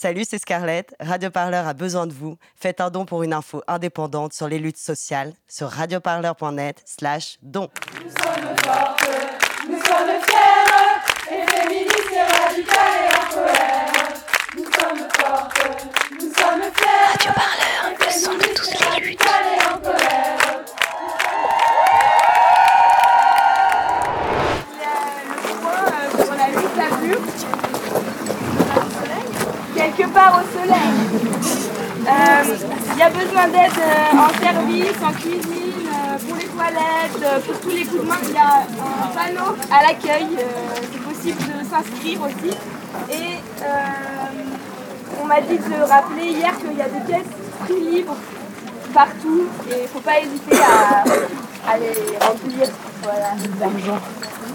Salut, c'est Scarlett. Radio Parleur a besoin de vous. Faites un don pour une info indépendante sur les luttes sociales sur radioparleur.net slash don. Nous sommes fortes, nous sommes fiers, et féministes et radicales et en colère. Nous sommes fortes, nous sommes fiers. Radio Parleur, le son de toutes les luttes. Au soleil. Euh, Il y a besoin d'aide euh, en service, en cuisine, euh, pour les toilettes, euh, pour tous les coups de main. Il y a un panneau à l'accueil. euh, C'est possible de s'inscrire aussi. Et euh, on m'a dit de rappeler hier qu'il y a des pièces prix libres partout et il ne faut pas hésiter à, les remplir. Voilà.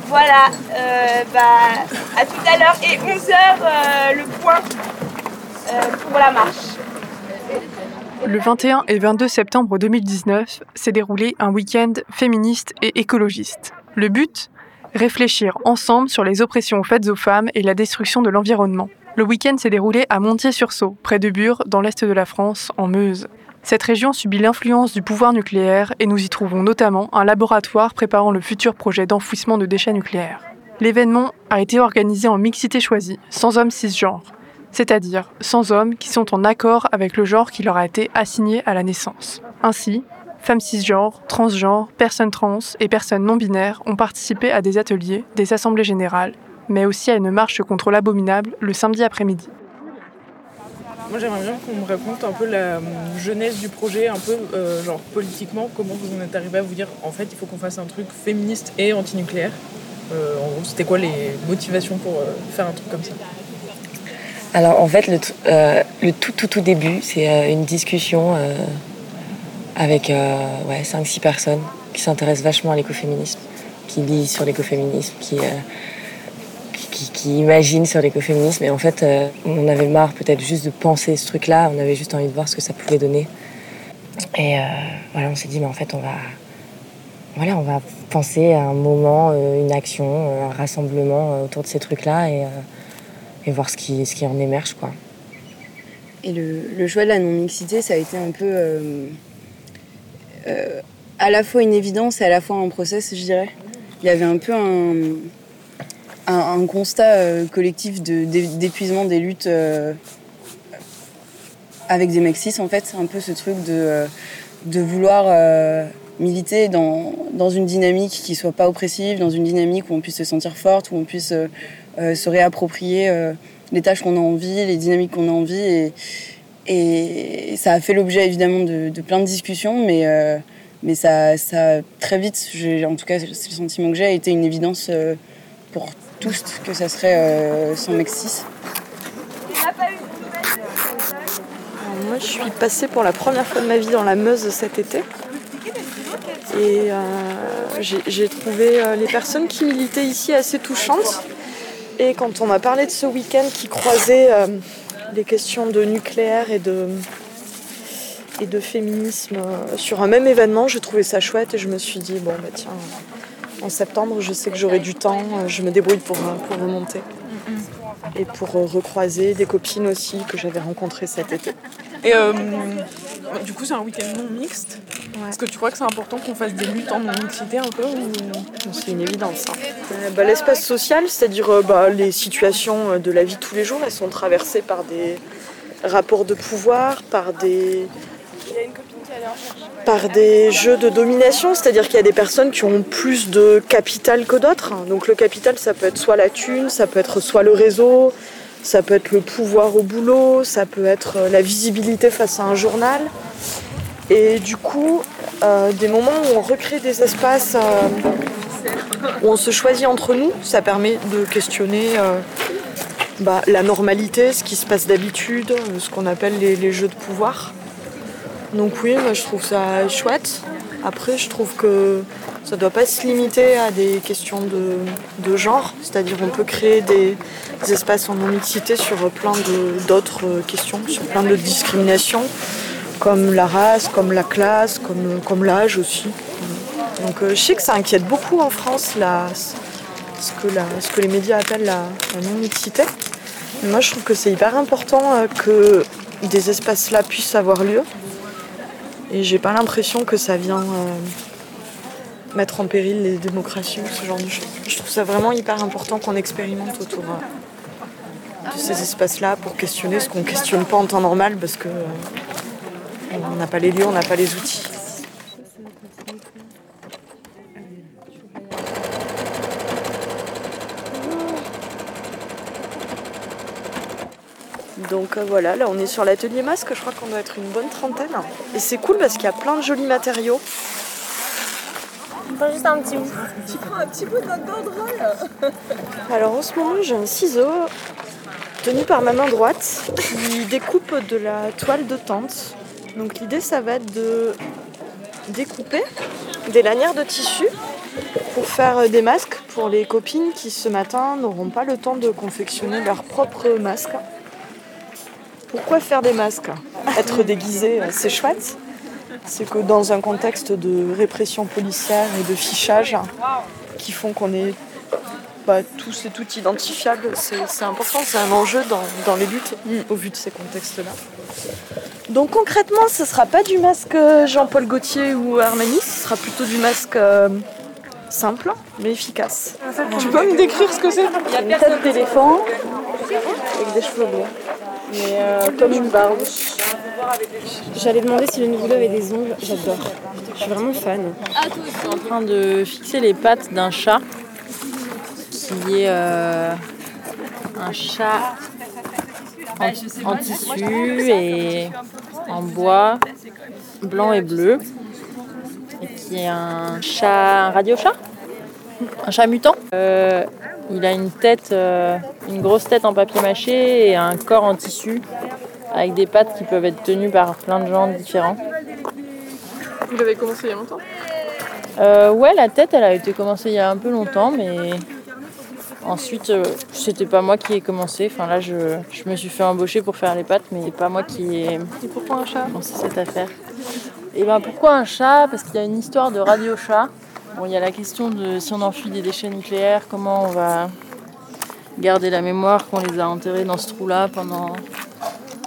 Voilà, euh, bah, à tout à l'heure. Et 11h, le point euh, pour la marche. Le 21 et 22 septembre 2019 s'est déroulé un week-end féministe et écologiste. Le but? Réfléchir ensemble sur les oppressions faites aux femmes et la destruction de l'environnement. Le week-end s'est déroulé à Montier-sur-Sault, près de Bure, dans l'est de la France, en Meuse. Cette région subit l'influence du pouvoir nucléaire et nous y trouvons notamment un laboratoire préparant le futur projet d'enfouissement de déchets nucléaires. L'événement a été organisé en mixité choisie, sans hommes cisgenres, c'est-à-dire sans hommes qui sont en accord avec le genre qui leur a été assigné à la naissance. Ainsi, femmes cisgenres, transgenres, personnes trans et personnes non binaires ont participé à des ateliers, des assemblées générales, mais aussi à une marche contre l'abominable le samedi après-midi. Moi j'aimerais bien qu'on me raconte un peu la genèse du projet, un peu euh, genre politiquement, comment vous en êtes arrivé à vous dire en fait il faut qu'on fasse un truc féministe et antinucléaire. Euh, en gros c'était quoi les motivations pour euh, faire un truc comme ça? Alors en fait, le, euh, le tout tout tout début, c'est euh, une discussion euh, avec ouais, 5-6 personnes qui s'intéressent vachement à l'écoféminisme, qui lisent sur l'écoféminisme, qui, qui, imaginent sur l'écoféminisme. Et en fait, on avait marre peut-être juste de penser ce truc-là, on avait juste envie de voir ce que ça pouvait donner. Et voilà, on s'est dit, mais en fait, on va, voilà, on va penser à un moment, une action, un rassemblement autour de ces trucs-là et, et voir ce qui, ce qui en émerge. Quoi. Et le, le choix de la non-mixité, ça a été un peu euh, euh, à la fois une évidence et à la fois un process, je dirais. Il y avait un peu un, un, constat euh, collectif d'épuisement des luttes euh, avec des mecs en fait. Un peu ce truc de, de vouloir militer dans, dans une dynamique qui soit pas oppressive, dans une dynamique où on puisse se sentir forte, où on puisse se réapproprier euh, les tâches qu'on a envie, les dynamiques qu'on a envie. Et, ça a fait l'objet évidemment de, plein de discussions, mais, euh, ça, très vite, en tout cas c'est le sentiment que j'ai, a été une évidence euh, pour tous que ça serait euh, sans mec moi, je suis passée pour la première fois de ma vie dans la Meuse cet été. Et euh, j'ai trouvé euh, les personnes qui militaient ici assez touchantes. Et quand on m'a parlé de ce week-end qui croisait euh, les questions de nucléaire et de, et de féminisme euh, sur un même événement, j'ai trouvé ça chouette et je me suis dit, bon, bah tiens, en septembre, je sais que j'aurai du temps, euh, je me débrouille pour, pour remonter. Et pour recroiser des copines aussi que j'avais rencontrées cet été. Et du coup c'est un week-end non mixte. Est-ce que tu crois que c'est important qu'on fasse des luttes en non-mixité un peu ou... C'est une évidence. hein. Euh, bah, L'espace social, c'est-à-dire euh, bah, les situations euh, de la vie de tous les jours, elles sont traversées par des rapports de pouvoir, par des, par des jeux de domination, c'est-à-dire qu'il y a des personnes qui ont plus de capital que d'autres. Donc le capital, ça peut être soit la thune, ça peut être soit le réseau, ça peut être le pouvoir au boulot, ça peut être euh, la visibilité face à un journal. Et du coup, euh, des moments où on recrée des espaces euh, où on se choisit entre nous, ça permet de questionner bah, la normalité, ce qui se passe d'habitude, ce qu'on appelle les, les jeux de pouvoir. Donc oui, moi je trouve ça chouette. Après, je trouve que ça ne doit pas se limiter à des questions de, de genre, c'est-à-dire on peut créer des, espaces en non-mixité sur plein d'autres questions, sur plein de discriminations, comme la race, comme la classe, comme, comme l'âge aussi. Donc euh, je sais que ça inquiète beaucoup en France ce, que ce que les médias appellent la, non-mixité. Moi, je trouve que c'est hyper important euh, que des espaces là puissent avoir lieu. Et j'ai pas l'impression que ça vient euh, mettre en péril les démocraties ou ce genre de choses. Je trouve ça vraiment hyper important qu'on expérimente autour euh, de ces espaces-là pour questionner ce qu'on questionne pas en temps normal parce que euh, on n'a pas les lieux, on n'a pas les outils. Donc euh, voilà, là on est sur l'atelier masque, je crois qu'on doit être une bonne trentaine. Et c'est cool parce qu'il y a plein de jolis matériaux. Juste un petit bout. Alors en ce moment j'ai un ciseau tenu par ma main droite qui découpe de la toile de tente. Donc l'idée ça va être de découper des lanières de tissu pour faire des masques pour les copines qui ce matin n'auront pas le temps de confectionner leur propre masque. Pourquoi faire des masques? Être déguisé, c'est chouette. C'est que dans un contexte de répression policière et de fichage qui font qu'on est bah, tous et toutes identifiables, c'est important, c'est un enjeu dans, dans les luttes au vu de ces contextes-là. Donc concrètement, ce sera pas du masque Jean-Paul Gaultier ou Armani, ce sera plutôt du masque euh, simple mais efficace. Tu peux me décrire ce que c'est? Une tête d'éléphant avec des cheveux blonds, mais euh, comme une barbe. J'allais demander si le Nivoulot avait des ongles, j'adore. Je suis vraiment fan. Je suis en train de fixer les pattes d'un chat qui est euh, un chat en, en tissu et en bois blanc et bleu. Et qui est un chat, un radio-chat, un chat mutant? Euh, il a une tête, euh, une grosse tête en papier mâché et un corps en tissu avec des pattes qui peuvent être tenues par plein de gens différents. Vous l'avez commencé il y a longtemps? Euh, ouais, la tête, elle a été commencée il y a un peu longtemps, mais ensuite, euh, c'était pas moi qui ai commencé. Enfin là, je, je me suis fait embaucher pour faire les pattes, mais pas moi qui ai Et pourquoi un chat? lancé cette affaire. Et ben pourquoi un chat? Parce qu'il y a une histoire de radio-chat. Bon, il y a la question de si on enfuit des déchets nucléaires, comment on va garder la mémoire qu'on les a enterrés dans ce trou-là pendant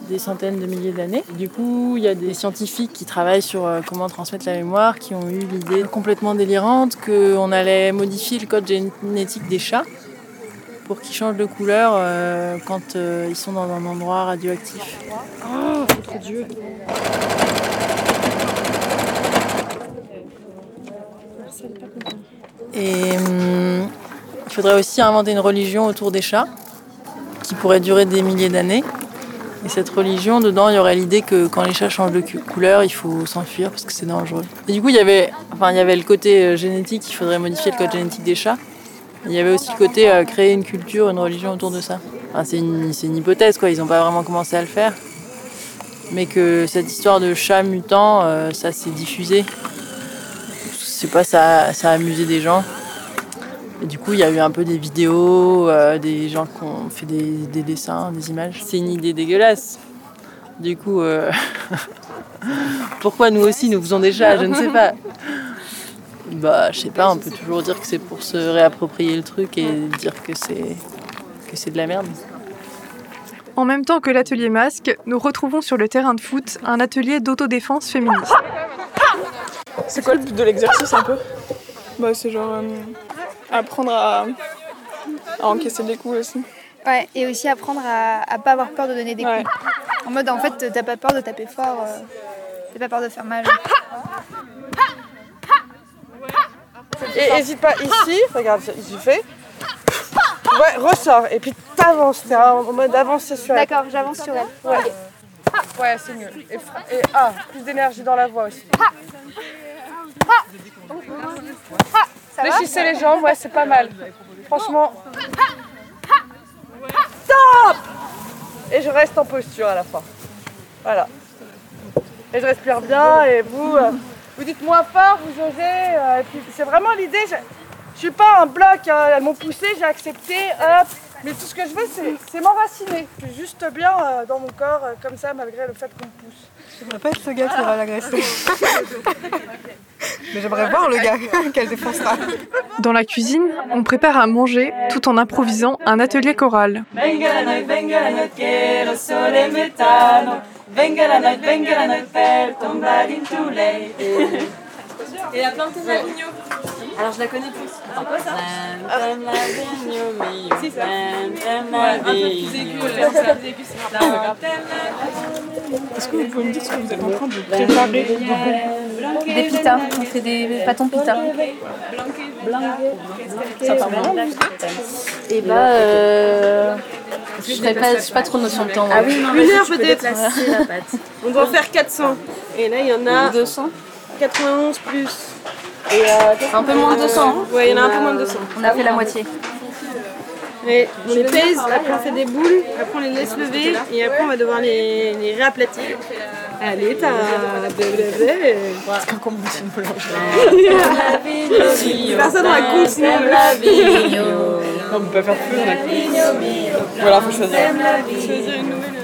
des centaines de milliers d'années. Du coup, il y a des scientifiques qui travaillent sur euh, comment transmettre la mémoire, qui ont eu l'idée complètement délirante qu'on allait modifier le code génétique des chats pour qu'ils changent de couleur euh, quand euh, ils sont dans un endroit radioactif. Oh, Dieu. Et hum, il faudrait aussi inventer une religion autour des chats qui pourrait durer des milliers d'années. Et cette religion, dedans, il y aurait l'idée que quand les chats changent de couleur, il faut s'enfuir parce que c'est dangereux. Et du coup, il y avait, enfin, il y avait le côté euh, génétique, il faudrait modifier le code génétique des chats. Il y avait aussi le côté euh, créer une culture, une religion autour de ça. Enfin, c'est une, c'est une hypothèse, quoi. Ils n'ont pas vraiment commencé à le faire. Mais que cette histoire de chat mutant, euh, ça s'est diffusé. Je sais pas, ça, ça a amusé des gens. Et du coup, il y a eu un peu des vidéos, euh, des gens qui ont fait des, des dessins, des images. C'est une idée dégueulasse. Du coup, euh, pourquoi nous aussi nous faisons des chats Je ne sais pas. Bah, je sais pas, on peut toujours dire que c'est pour se réapproprier le truc et dire que c'est que c'est de la merde. En même temps que l'atelier masque, nous retrouvons sur le terrain de foot un atelier d'autodéfense féministe. C'est quoi le but de l'exercice un peu? Bah c'est genre euh, apprendre à, à encaisser des coups aussi. Ouais, et aussi apprendre à, à pas avoir peur de donner des Ouais. coups. En mode, en fait, t'as pas peur de taper fort, euh, t'as pas peur de faire mal. Et hésite pas ici, regarde, il fait. Ouais, ressort. Et puis t'avances, t'es en mode avancer sur elle. D'accord, j'avance sur elle. Ouais, ouais c'est mieux. Et, fra- et ah, plus d'énergie dans la voix aussi. Ça les jambes, ouais, c'est pas mal. Franchement. Stop Et je reste en posture à la fin. Voilà. Et je respire bien et vous, euh, vous dites moins fort, vous osez. euh, et puis c'est vraiment l'idée. Je, je suis pas un bloc, hein, elles m'ont poussé, j'ai accepté. Hop, Mais tout ce que je veux, c'est, m'enraciner. Je suis juste bien euh, dans mon corps, euh, comme ça, malgré le fait qu'on me pousse. J'aimerais pas être ce gars qui va l'agresser. Mais j'aimerais voir le gars qu'elle défoncera. Dans la cuisine, on prépare à manger tout en improvisant un atelier choral. Et la plante d'Avignon. Alors je la connais plus. C'est quoi ça Si, ça. Ouais, un peu plus aigu, euh, ça, aigu, c'est marrant. Est-ce que vous pouvez me dire ce que vous êtes en train de préparer Des pitas, on fait des pâtons pita. Ça part vraiment Et bah, euh, je n'ai pas, pas trop notion de temps. Ah oui, non, Une heure peut-être. déplacer la pâte. On doit en faire 400. Et là, il y en a 200. 91 plus. Et un peu moins de 200. Ouais, il y en a un peu moins de 200. On a fait la moitié. On les pèse, après on fait des boules, après on les laisse lever et après on va devoir les, les réaplatir. Allez, t'as blablabla. C'est comme comment une boulangerie. Personne dans la continue. Non, on peut pas faire plus, on a alors faut choisir. Choisir une nouvelle.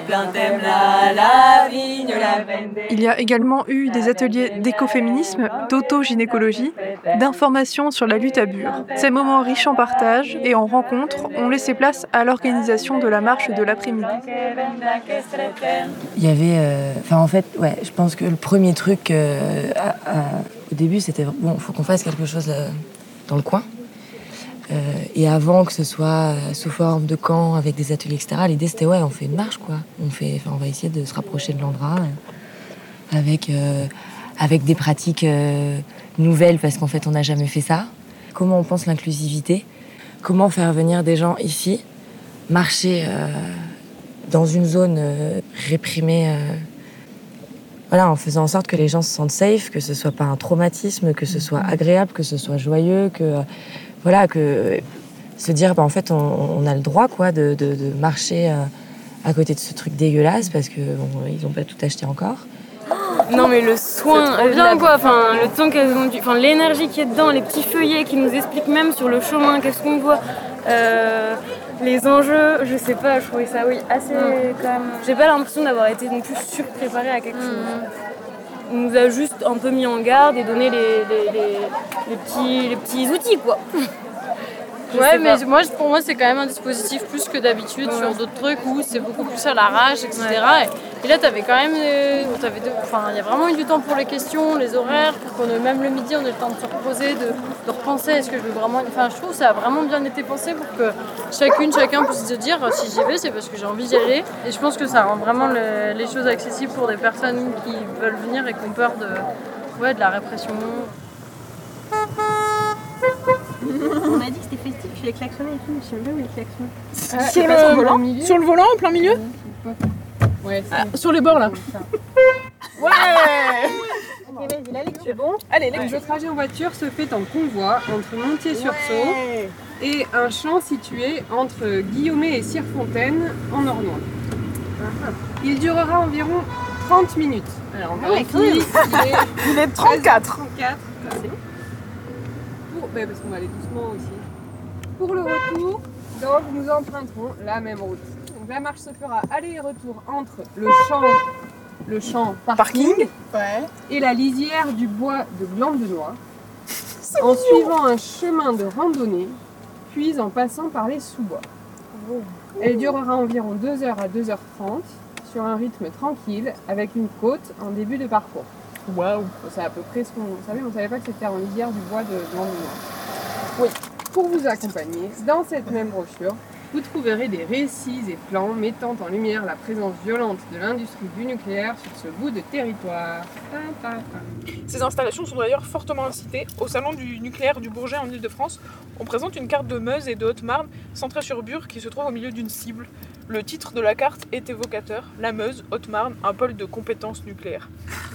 Et plantem la, la vigne, la vende. Il y a également eu des ateliers d'écoféminisme, d'auto-gynécologie, d'information sur la lutte à Bure. Ces moments riches en partage et en rencontres ont laissé place à l'organisation de la marche de l'après-midi. Il y avait. euh, Enfin, en fait, ouais, je pense que le premier truc euh, à- à- au début, c'était bon, faut qu'on fasse quelque chose euh, dans le coin. Euh, et avant que ce soit euh, sous forme de camp avec des ateliers, etc., l'idée c'était ouais, on fait une marche, quoi. On, fait, on va essayer de se rapprocher de l'Andra euh, avec, avec des pratiques nouvelles parce qu'en fait, on n'a jamais fait ça. Comment on pense l'inclusivité? Comment faire venir des gens ici, marcher dans une zone réprimée voilà, en faisant en sorte que les gens se sentent safe, que ce soit pas un traumatisme, que ce soit agréable, que ce soit joyeux, que voilà, que se dire bah, en fait on, on a le droit quoi de, de- de marcher euh, à côté de ce truc dégueulasse parce que bon, ils ont pas tout acheté encore. Non mais le soin, bien quoi, enfin le temps qu'elles ont dû, enfin l'énergie qui est dedans, les petits feuillets qui nous expliquent même sur le chemin qu'est-ce qu'on voit, euh, les enjeux, je sais pas, je trouvais ça oui assez quand même. J'ai pas l'impression d'avoir été non plus surpréparée à quelque chose. On nous a juste un peu mis en garde et donné les, les, les- les petits, les petits outils quoi. Ouais, mais pas. moi, pour moi, c'est quand même un dispositif plus que d'habitude sur d'autres trucs où c'est beaucoup plus à l'arrache, etc. Et, et là, t'avais quand même, euh, de- enfin, il y a vraiment eu du temps pour les questions, les horaires, pour qu'on ait même le midi, on ait le temps de se reposer, de, de repenser. Est-ce que je veux vraiment, enfin, je trouve que ça a vraiment bien été pensé pour que chacune, chacun puisse se dire si j'y vais, c'est parce que j'ai envie d'y aller. Et je pense que ça rend vraiment le- les choses accessibles pour des personnes qui veulent venir et qui ont peur de, ouais, de la répression. On a dit que c'était festif, je l'ai klaxonné et tout, je sais même pas où il klaxonne. sur, le, sur le volant, en plein milieu Ouais. Sur les bords là. Ouais C'est bon Allez, Le trajet en voiture se fait en convoi entre Montier-sur-Sault et un champ situé entre Guillaumet et Cirefontaine en Ornois. Il durera environ 30 minutes. Alors, Ah ouais, vérifie, quand même. il est, Il est 34. 34. Pour, ben, parce qu'on va aller doucement aussi. Pour le retour, donc nous emprunterons la même route. La marche se fera aller et retour entre le champ, le champ parking, et la lisière du bois de Glandenois, en suivant un chemin de randonnée, puis en passant par les sous-bois. Elle durera environ 2h à 2h30 sur un rythme tranquille avec une côte en début de parcours. Waouh C'est à peu près ce qu'on savait, mais on ne savait pas que c'était en lisière du bois de Glandenois. Oui, pour vous accompagner, dans cette même brochure, vous trouverez des récits et plans mettant en lumière la présence violente de l'industrie du nucléaire sur ce bout de territoire. Ces installations sont d'ailleurs fortement incitées. Au salon du nucléaire du Bourget en Ile-de-France, on présente une carte de Meuse et de Haute-Marne centrée sur Bure qui se trouve au milieu d'une cible. Le titre de la carte est évocateur La Meuse, Haute-Marne, un pôle de compétences nucléaires.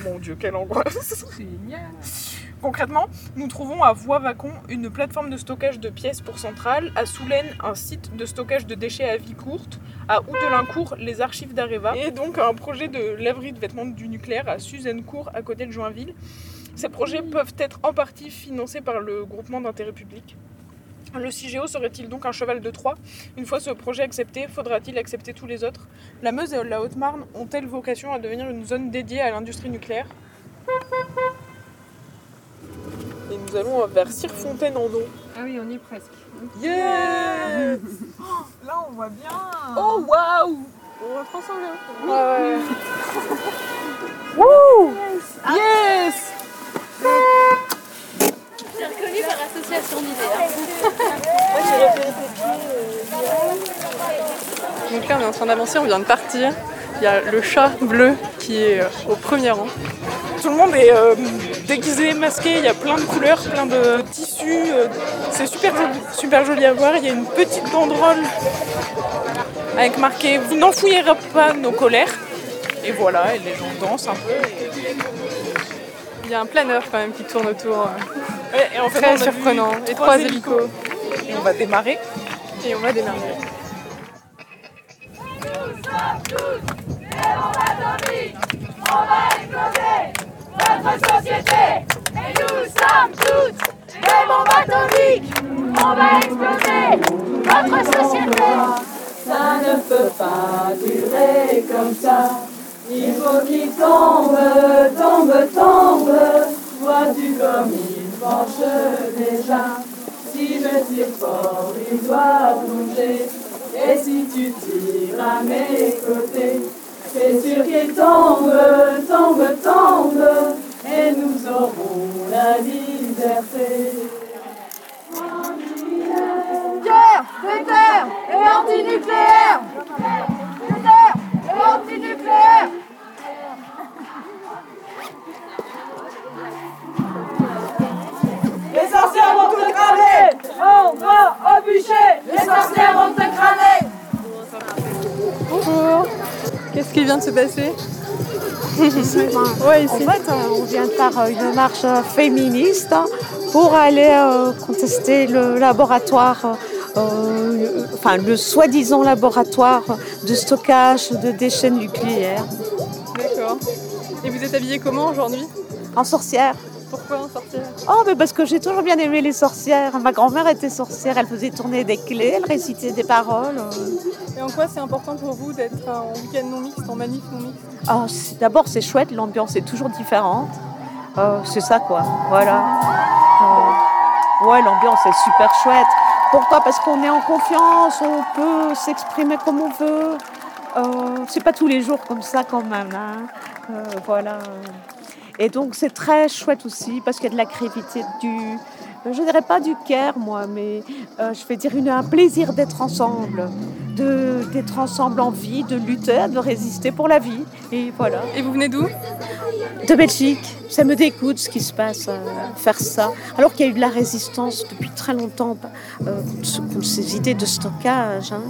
Mon Dieu, quelle angoisse Génial Concrètement, nous trouvons à Voie-Vacon une plateforme de stockage de pièces pour centrale, à Soulaine un site de stockage de déchets à vie courte, à Oudelincourt les archives d'Areva, et donc un projet de laverie de vêtements du nucléaire à Suzannecourt à côté de Joinville. Ces projets peuvent être en partie financés par le groupement d'intérêt public. Le CIGEO serait-il donc un cheval de Troie? Une fois ce projet accepté, faudra-t-il accepter tous les autres? La Meuse et la Haute-Marne ont-elles vocation à devenir une zone dédiée à l'industrie nucléaire? Et nous allons vers Cirfontaine-en-Eau. Ah oui, on y est presque. Yeah Là, on voit bien. Oh waouh On reprend sans bien. Ouais, ouais. Wouh Yes C'est reconnu par association d'idées. Donc là, on est en train d'avancer, on vient de partir. Il y a le chat bleu qui est au premier rang. Tout le monde est euh, déguisé, masqué, il y a plein de couleurs, plein de tissus. euh, c'est super joli, super joli à voir. Il y a une petite banderole avec marqué Vous n'enfouirez pas nos colères. Et voilà, et les gens dansent un peu. et- Il y a un planeur quand même qui tourne autour. euh, Ouais, et en fait, Très on surprenant. Et trois hélicos. Et on va démarrer. Et on va démarrer. On va exploser notre société et nous sommes toutes des bombes atomiques. On va exploser notre société. Ça ne peut pas durer comme ça. Il faut qu'il tombe, tombe, tombe. Vois-tu comme il penche déjà Si je tire fort, il doit plonger. Et si tu tires à mes côtés, c'est sûr qu'il tombe, tombe, tombe, et nous aurons la liberté. Pierre, Peter et antinucléaire. Peter et antinucléaire. Les sorcières vont te cramer. On va au bûcher Les sorcières vont te cramer. Bonjour Qu'est-ce qui vient de se passer Ouais, En fait, euh, on vient de faire euh, une marche euh, féministe hein, pour aller euh, contester le laboratoire, euh, enfin le soi-disant laboratoire de stockage de déchets nucléaires. D'accord. Et vous êtes habillée comment aujourd'hui? En sorcière. Pourquoi en sortir? Oh, mais parce que j'ai toujours bien aimé les sorcières. Ma grand-mère était sorcière, elle faisait tourner des clés, elle récitait des paroles. Et en quoi c'est important pour vous d'être en week-end non mixte, en manif non mixte? Ah, c'est- D'abord, c'est chouette, l'ambiance est toujours différente. Euh, c'est ça, quoi. Voilà. Euh, ouais, l'ambiance est super chouette. Pourquoi? Parce qu'on est en confiance, on peut s'exprimer comme on veut. Euh, c'est pas tous les jours comme ça, quand même. hein. Euh, voilà. Et donc, c'est très chouette aussi parce qu'il y a de la créativité, du. Je dirais pas du care, moi, mais euh, je vais dire une, un plaisir d'être ensemble, de d'être ensemble en vie, de lutter, de résister pour la vie. Et voilà. Et vous venez d'où? De Belgique. Ça me dégoûte ce qui se passe, euh, faire ça. Alors qu'il y a eu de la résistance depuis très longtemps euh, contre, ce- contre ces idées de stockage. hein.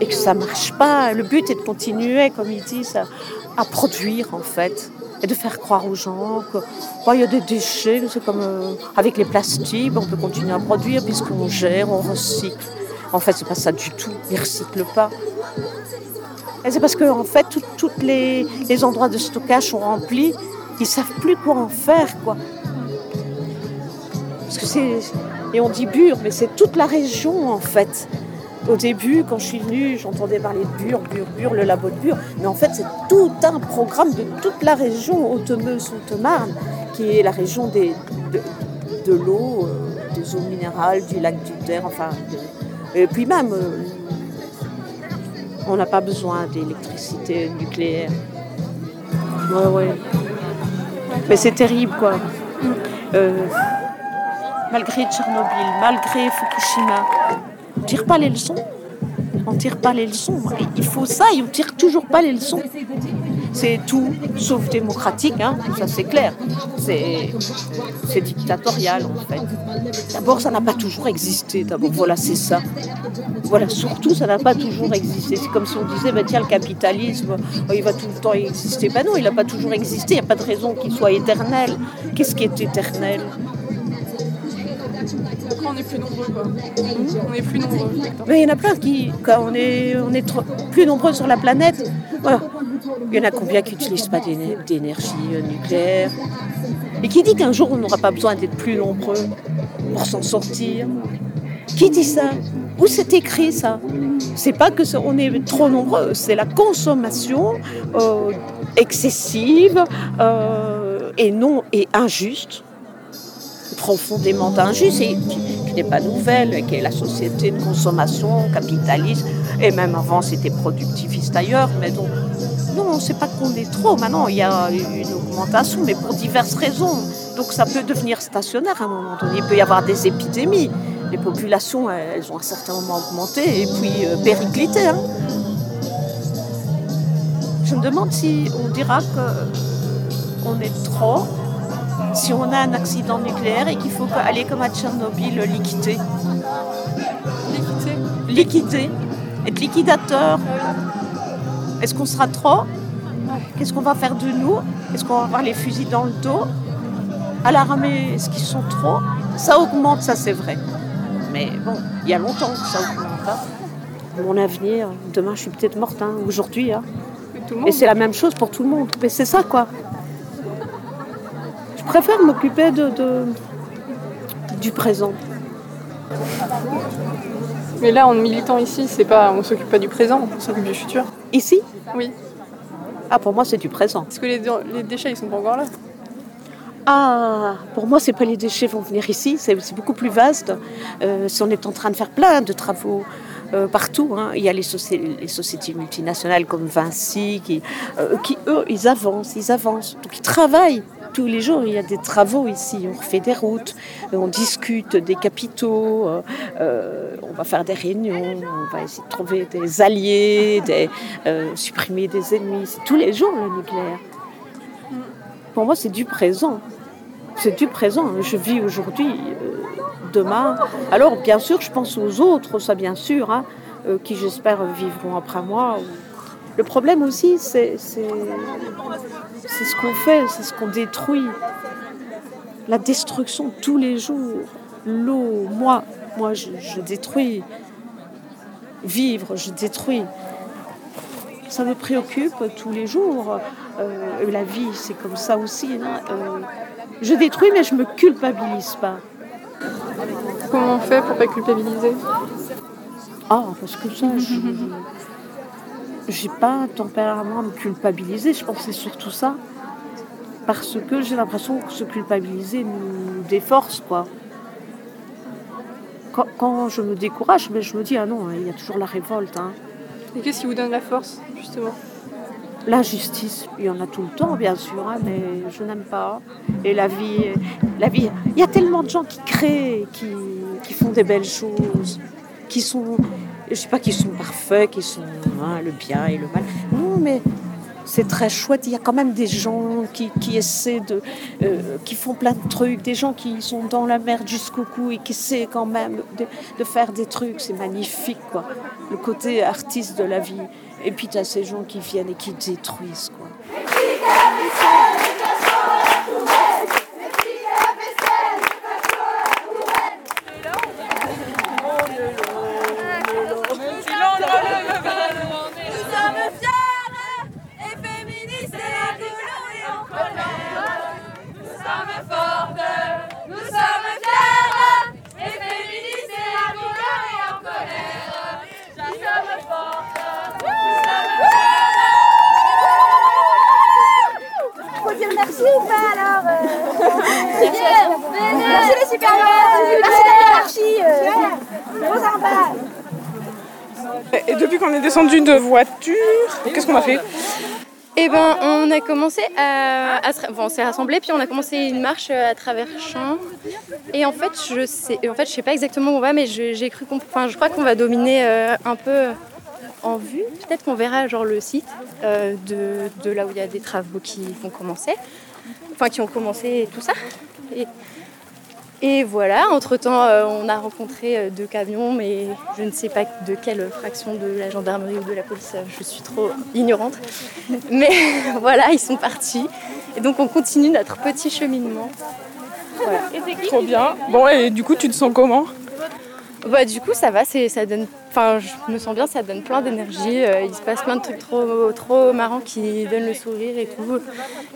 et que ça marche pas. Le but est de continuer, comme ils disent, à, à produire en fait. Et de faire croire aux gens que bon, il y a des déchets, c'est comme euh, avec les plastiques, on peut continuer à produire puisqu'on gère, on recycle. En fait, c'est pas ça du tout. Ils recyclent pas. Et c'est parce que en fait, tous les, les endroits de stockage sont remplis. Ils savent plus quoi en faire, quoi. Parce que c'est et on dit Bure, mais c'est toute la région en fait. Au début, quand je suis venue, j'entendais parler de Bure, Bure, Bure, le labo de Bure. Mais en fait, c'est tout un programme de toute la région Haute-Meuse, Haute-Marne, qui est la région des, de, l'eau, euh, des eaux minérales, du lac du Terre, enfin. et puis même, euh, on n'a pas besoin d'électricité nucléaire. Ouais, ouais. Mais c'est terrible, quoi. Euh, malgré Tchernobyl, malgré Fukushima, on tire pas les leçons. On tire pas les leçons. Il faut ça et on tire toujours pas les leçons. C'est tout sauf démocratique, hein, ça c'est clair. C'est c'est dictatorial en fait. D'abord, ça n'a pas toujours existé. D'abord, voilà, c'est ça. Voilà, surtout, ça n'a pas toujours existé. C'est comme si on disait, bah, tiens, le capitalisme, euh, il va tout le temps exister. Ben non, il n'a pas toujours existé. Il n'y a pas de raison qu'il soit éternel. Qu'est-ce qui est éternel? On est plus nombreux. On est plus nombreux. Mais il y en a plein qui, quand on est, on est trop- plus nombreux sur la planète, il y en a combien qui n'utilisent pas d'éner- d'énergie euh, nucléaire? Et qui dit qu'un jour on n'aura pas besoin d'être plus nombreux pour s'en sortir? Qui dit ça? Où c'est écrit ça? C'est pas que on est trop nombreux, c'est la consommation euh, excessive euh, et non et injuste, profondément injuste qui n'est pas nouvelle, qui est la société de consommation capitaliste et même avant c'était productiviste ailleurs, mais donc non, c'est pas qu'on est trop. Maintenant, il y a une augmentation, mais pour diverses raisons. Donc ça peut devenir stationnaire à un moment donné. Il peut y avoir des épidémies. Les populations, elles ont à un certain moment augmenté et puis euh, périclité. hein. Je me demande si on dira qu'on est trop, si on a un accident nucléaire et qu'il faut aller comme à Tchernobyl liquider. Liquider Liquider. Être liquidateur. Est-ce qu'on sera trop? Qu'est-ce qu'on va faire de nous? Est-ce qu'on va avoir les fusils dans le dos? À l'armée, est-ce qu'ils sont trop? Ça augmente, ça c'est vrai. Mais bon, il y a longtemps que ça augmente. hein. Mon avenir, demain je suis peut-être morte, hein, aujourd'hui. hein. Et c'est la même chose pour tout le monde. Mais c'est ça quoi. Je préfère m'occuper de, de- du présent. Mais là, en militant ici, c'est pas, on s'occupe pas du présent, on s'occupe du futur. Ici Oui. Ah, pour moi, c'est du présent. Parce que les, les déchets, ils sont pas encore là. Ah, pour moi, c'est pas les déchets vont venir ici, c'est beaucoup plus vaste. Euh, si on est en train de faire plein de travaux euh, partout, hein. il y a les, soci- les sociétés multinationales comme Vinci qui, euh, qui, eux, ils avancent, ils avancent. Donc, ils travaillent tous les jours. Il y a des travaux ici, on refait des routes, on discute des capitaux, euh, euh, on va faire des réunions, on va essayer de trouver des alliés, euh, supprimer des ennemis. C'est tous les jours le nucléaire. Pour moi, c'est du présent. C'est du présent. Je vis aujourd'hui, demain. Alors, bien sûr, je pense aux autres, ça, bien sûr, hein, qui, j'espère, vivront après moi. Le problème aussi, c'est c'est- ce qu'on fait, c'est ce qu'on détruit. La destruction tous les jours. L'eau, moi, moi, je, je détruis. Vivre, je détruis. Ça me préoccupe tous les jours. Euh, la vie, c'est comme ça aussi. hein. Euh, je détruis, mais je me culpabilise pas. Comment on fait pour pas culpabiliser? Ah, parce que ça, je j'ai pas un tempérament à me culpabiliser. Je pense que c'est surtout ça. Parce que j'ai l'impression que se culpabiliser nous déforce, quoi. Quand, quand je me décourage, mais je me dis, ah non, il y a toujours la révolte. hein. Et qu'est-ce qui vous donne la force, justement? L'injustice, il y en a tout le temps, bien sûr, hein, mais je n'aime pas. Et la vie, la vie, il y a tellement de gens qui créent, qui, qui font des belles choses, qui sont, je sais pas, qui sont parfaits, qui sont hein, le bien et le mal. Non, mais c'est très chouette. Il y a quand même des gens qui, qui essaient de, euh, qui font plein de trucs, des gens qui sont dans la merde jusqu'au cou et qui essaient quand même de, de faire des trucs. C'est magnifique, quoi. Le côté artiste de la vie. Et puis tu as ces gens qui viennent et qui détruisent, quoi. Nous sommes fiers et féministes et écolos et en colère. Nous sommes fortes, nous sommes fiers et féministes et écolos et en colère. Nous sommes fortes, nous sommes Faut dire merci ou pas alors euh, Merci les supérieurs, merci la hiérarchie, euh, trop sympa. Et depuis qu'on est descendu de voiture, qu'est-ce qu'on a fait? Eh ben, on a commencé à, se- s'est rassemblés, puis on a commencé une marche euh, à travers champs. Et en fait, je sais, en fait, je sais pas exactement où on va, mais je- j'ai cru qu'on, enfin, je crois qu'on va dominer euh, un peu en vue. Peut-être qu'on verra genre le site euh, de, de là où il y a des travaux qui vont commencer, enfin qui ont commencé tout ça. Et voilà, entre-temps, euh, on a rencontré euh, deux camions, mais je ne sais pas de quelle fraction de la gendarmerie ou de la police, euh, je suis trop ignorante. Mais voilà, ils sont partis. Et donc on continue notre petit cheminement. Voilà. Trop bien. Bon, et du coup, tu te sens comment? Bah du coup ça va, c'est ça donne. Enfin je me sens bien, ça donne plein d'énergie. euh, il se passe plein de trucs trop trop marrants qui donnent le sourire et tout,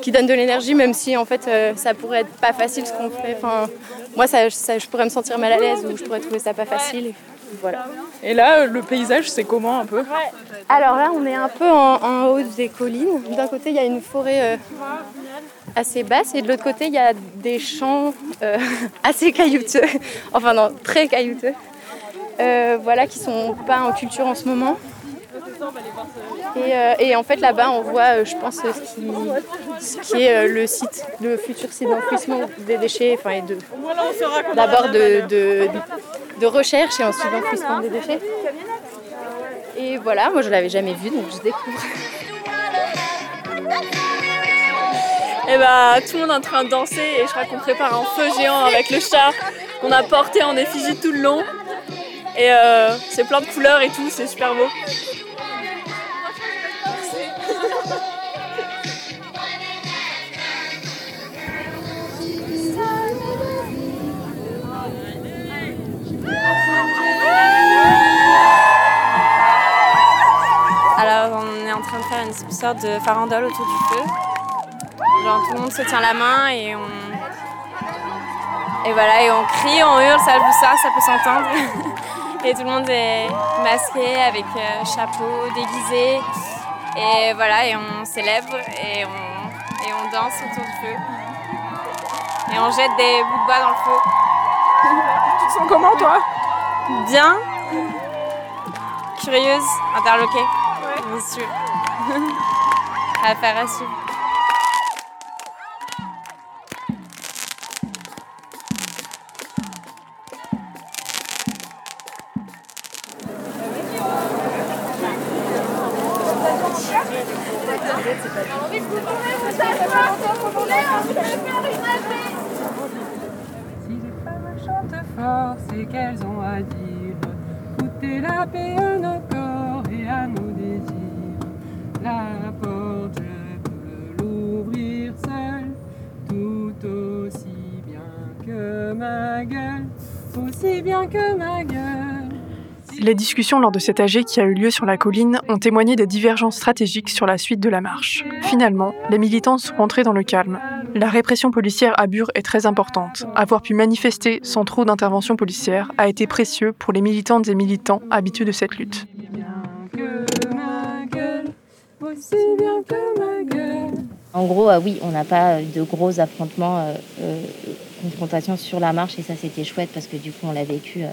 qui donnent de l'énergie, même si en fait euh, ça pourrait être pas facile ce qu'on fait. Enfin moi ça, ça- je pourrais me sentir mal à l'aise ou je pourrais trouver ça pas facile. et voilà. Et là, euh, le paysage, c'est comment un peu? Alors là, on est un peu en, en haut des collines. D'un côté, il y a une forêt euh, assez basse et de l'autre côté, il y a des champs euh, assez caillouteux. Enfin non, très caillouteux. Euh, voilà, qui sont pas en culture en ce moment. Et, euh, en fait, là-bas, on voit, euh, je pense, ce qui, est le site, le futur site d'enfouissement des déchets, enfin, et de, d'abord de, de, recherche et ensuite d'enfouissement des déchets. Et voilà, moi je l'avais jamais vu, donc je découvre. Et bah tout le monde est en train de danser et je crois qu'on prépare un feu géant avec le chat qu'on a porté en effigie tout le long. Et euh, c'est plein de couleurs et tout, c'est super beau. Alors on est en train de faire une sorte de farandole autour du feu. Genre tout le monde se tient la main et on et voilà et on crie, on hurle, ça, ça, ça peut s'entendre. et tout le monde est masqué avec euh, chapeau, déguisé et voilà et on célèbre et on et on danse autour du feu. Et on jette des bouts de bois dans le feu. Tu te sens comment toi? Bien. Curieuse, interloquée. Bien sûr. Affaire à suivre. Les discussions lors de cet AG qui a eu lieu sur la colline ont témoigné des divergences stratégiques sur la suite de la marche. Finalement, les militants sont rentrés dans le calme. La répression policière à Bure est très importante. Avoir pu manifester sans trop d'intervention policière a été précieux pour les militantes et militants habitués de cette lutte. En gros, euh, oui, on n'a pas de gros affrontements, euh, euh, confrontations sur la marche et ça c'était chouette parce que du coup on l'a vécu.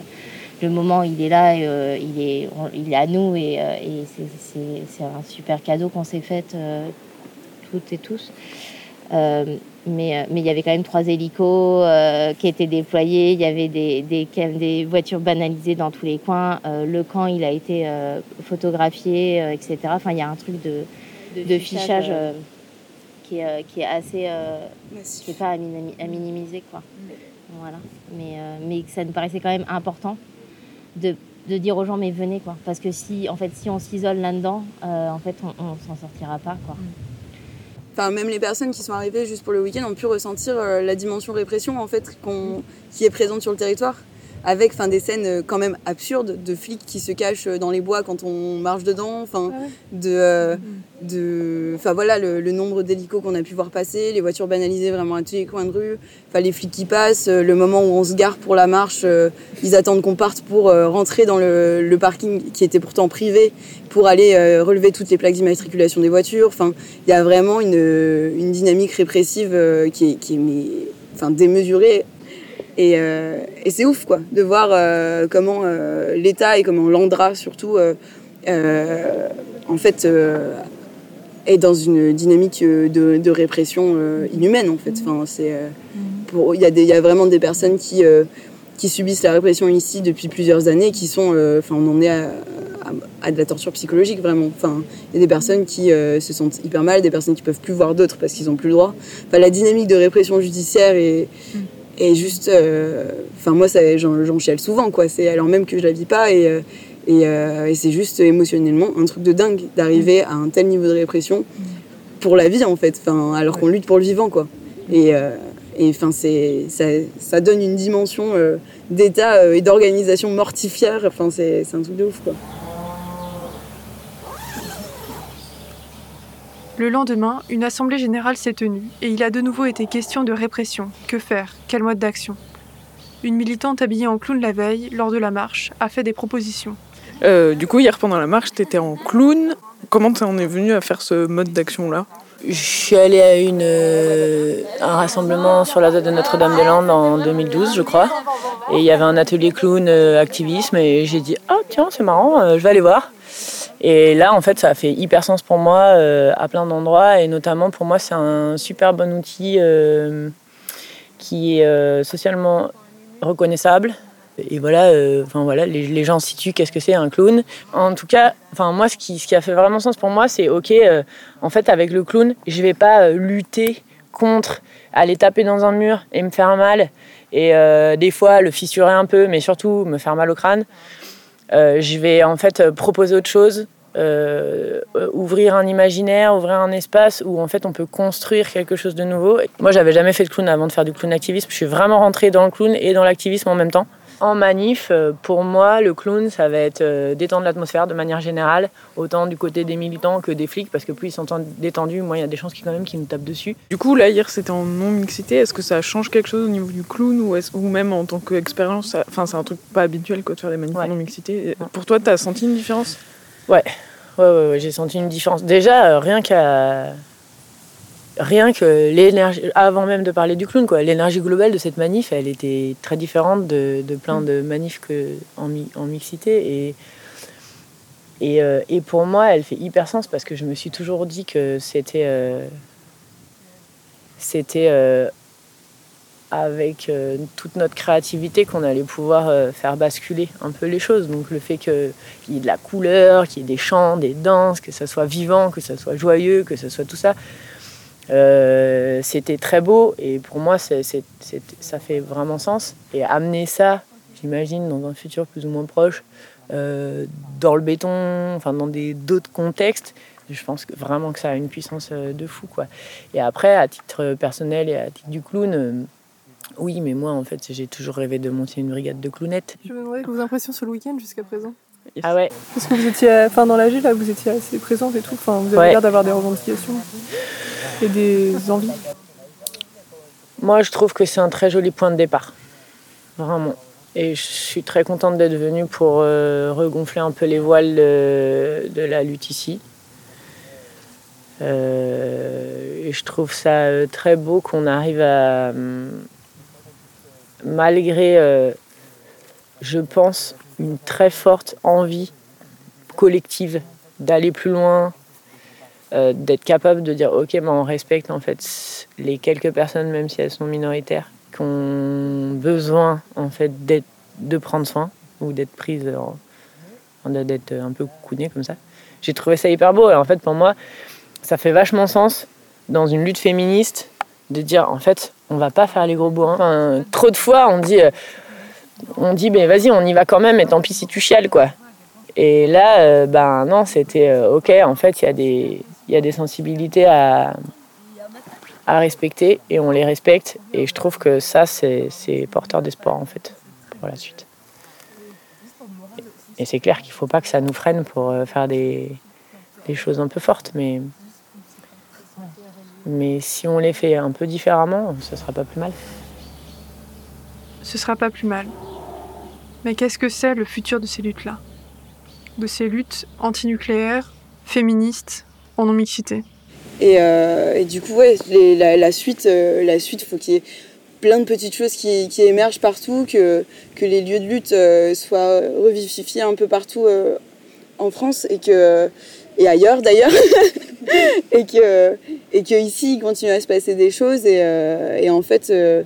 Le moment il est là, euh, il, est, on- il est à nous et, euh, et c'est- un super cadeau qu'on s'est fait euh, toutes et tous. Mais mais il y avait quand même trois hélicos qui étaient déployés, il y avait des, des, voitures banalisées dans tous les coins. Le camp il a été photographié, etc. Enfin il y a un truc de, De de fichage, fichage qui, est, qui est assez qui est pas à, minimi- à minimiser quoi. Voilà. Mais euh, mais ça nous paraissait quand même important de, de dire aux gens mais venez quoi. Parce que si en fait si on s'isole là-dedans euh, en fait on, on s'en sortira pas quoi. Enfin, même les personnes qui sont arrivées juste pour le week-end ont pu ressentir euh, la dimension répression en fait qu'on- qui est présente sur le territoire, avec enfin des scènes euh, quand même absurdes de flics qui se cachent euh, dans les bois quand on marche dedans, enfin de, euh, de, enfin voilà le, le nombre d'hélicos qu'on a pu voir passer, les voitures banalisées vraiment à tous les coins de rue, enfin les flics qui passent, le moment où on se gare pour la marche, euh, ils attendent qu'on parte pour euh, rentrer dans le, le parking qui était pourtant privé pour aller relever toutes les plaques d'immatriculation des voitures. Enfin, il y a vraiment une, une dynamique répressive qui est, qui est mais, enfin, démesurée. Et, euh, et c'est ouf, quoi, de voir euh, comment euh, l'État et comment l'Andra, surtout, en fait, est dans une dynamique de, répression inhumaine, en fait. Enfin, c'est, il y, a vraiment des personnes qui, qui subissent la répression ici depuis plusieurs années, qui sont, enfin, on en est à, de la torture psychologique vraiment. Enfin, il y a des personnes qui se sentent hyper mal, des personnes qui peuvent plus voir d'autres parce qu'ils ont plus le droit. Enfin, la dynamique de répression judiciaire est, est juste, euh, enfin moi ça, j'en, chiale souvent quoi. C'est alors même que je la vis pas et euh, et, euh, et c'est juste émotionnellement un truc de dingue d'arriver à un tel niveau de répression pour la vie en fait. Enfin, alors qu'on lutte pour le vivant quoi. Et, Et enfin, c'est, ça, ça donne une dimension euh, d'état euh, et d'organisation mortifière. Enfin, c'est, c'est un truc de ouf, quoi. Le lendemain, une assemblée générale s'est tenue et il a de nouveau été question de répression. Que faire? Quel mode d'action? Une militante habillée en clown la veille, lors de la marche, a fait des propositions. Euh, du coup, hier pendant la marche, t'étais en clown. Comment t'en es venu à faire ce mode d'action-là? Je suis allée à une, euh, un rassemblement sur la date de Notre-Dame-des-Landes en 2012, je crois. Et il y avait un atelier clown euh, activisme et j'ai dit Ah, tiens, c'est marrant, euh, je vais aller voir. Et là, en fait, ça a fait hyper sens pour moi euh, à plein d'endroits. Et notamment, pour moi, c'est un super bon outil euh, qui est euh, socialement reconnaissable. Et voilà, enfin voilà, les, les gens situent qu'est-ce que c'est un clown. En tout cas, enfin moi, ce qui, a fait vraiment sens pour moi, c'est ok. en fait, avec le clown, je vais pas lutter contre, aller taper dans un mur et me faire mal. Et des fois, le fissurer un peu, mais surtout me faire mal au crâne. Je vais en fait proposer autre chose, euh, euh, ouvrir un imaginaire, ouvrir un espace où en fait on peut construire quelque chose de nouveau. Moi, j'avais jamais fait de clown avant de faire du clown activisme. Je suis vraiment rentrée dans le clown et dans l'activisme en même temps. En manif, euh, pour moi, le clown, ça va être détendre l'atmosphère de manière générale, autant du côté des militants que des flics, parce que plus ils sont détendus, moins il y a des chances qui quand même qui nous tapent dessus. Du coup, là, hier, c'était en non-mixité. Est-ce que ça change quelque chose au niveau du clown ou, est-ce- ou même en tant qu'expérience Enfin, c'est un truc pas habituel quoi, de faire des manifs en non-mixité. Et Pour toi, t'as senti une différence? Ouais, ouais, ouais, ouais, j'ai senti une différence. Déjà, euh, rien qu'à. Rien que l'énergie. Avant même de parler du clown, quoi, l'énergie globale de cette manif, elle était très différente de, de plein de manifs que en, mi- en mixité. Et, et, euh, et pour moi, elle fait hyper sens parce que je me suis toujours dit que c'était. euh, c'était. Avec euh, toute notre créativité qu'on allait pouvoir euh, faire basculer un peu les choses. Donc le fait qu'il y ait de la couleur, qu'il y ait des chants, des danses, que ça soit vivant, que ça soit joyeux, que ça soit tout ça, euh, c'était très beau et pour moi ça fait vraiment sens. Et amener ça, j'imagine, dans un futur plus ou moins proche, dans le béton, enfin dans d'autres contextes, je pense vraiment que ça a une puissance de fou. Quoi. Et après, à titre personnel et à titre du clown, oui, mais moi, en fait, j'ai toujours rêvé de monter une brigade de clownettes. Je me demandais vos impressions sur le week-end jusqu'à présent. Ah ouais Parce que vous étiez, enfin dans l'AG là, vous étiez assez présente et tout. Enfin, vous avez Ouais. l'air d'avoir des revendications et des envies. Moi, je trouve que c'est un très joli point de départ. Vraiment. Et je suis très contente d'être venue pour euh, regonfler un peu les voiles de, de la lutte ici. Euh, et je trouve ça euh, très beau qu'on arrive à, hum, malgré, euh, je pense, une très forte envie collective d'aller plus loin, euh, d'être capable de dire ok, mais on respecte en fait les quelques personnes, même si elles sont minoritaires, qui ont besoin en fait de prendre soin ou d'être prises, d'être un peu coucounées comme ça. J'ai trouvé ça hyper beau et en fait pour moi, ça fait vachement sens dans une lutte féministe de dire en fait on va pas faire les gros bourrins. Trop de fois on dit euh, on dit ben vas-y on y va quand même et tant pis si tu chiales quoi. Et là euh, ben non c'était euh, ok en fait il y a des il y a des sensibilités à à respecter et on les respecte et je trouve que ça c'est c'est porteur d'espoir en fait pour la suite. Et c'est clair qu'il faut pas que ça nous freine pour faire des, des choses un peu fortes mais mais si on les fait un peu différemment, ça sera pas plus mal. Ce sera pas plus mal. Mais qu'est-ce que c'est le futur de ces luttes-là? De ces luttes antinucléaires, féministes, en non-mixité? Et, euh, et du coup, ouais, les- la, la suite, euh, la suite, faut qu'il y ait plein de petites choses qui, qui émergent partout, que, que les lieux de lutte euh, soient revivifiés un peu partout euh, en France et que et ailleurs d'ailleurs, et que et que ici il continue à se passer des choses et, euh, et en fait euh,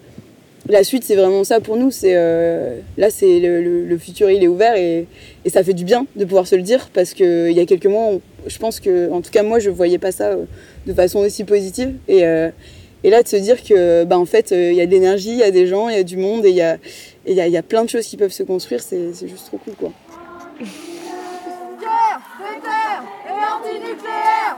la suite c'est vraiment ça pour nous. C'est euh, là c'est le, futur il est ouvert et, et ça fait du bien de pouvoir se le dire parce que il y a quelques mois je pense que en tout cas moi je voyais pas ça de façon aussi positive et et là de se dire que bah en fait il y a de l'énergie, il y a des gens, il y a du monde et il y a y y a plein de choses qui peuvent se construire, c'est juste trop cool quoi. Antinucléaire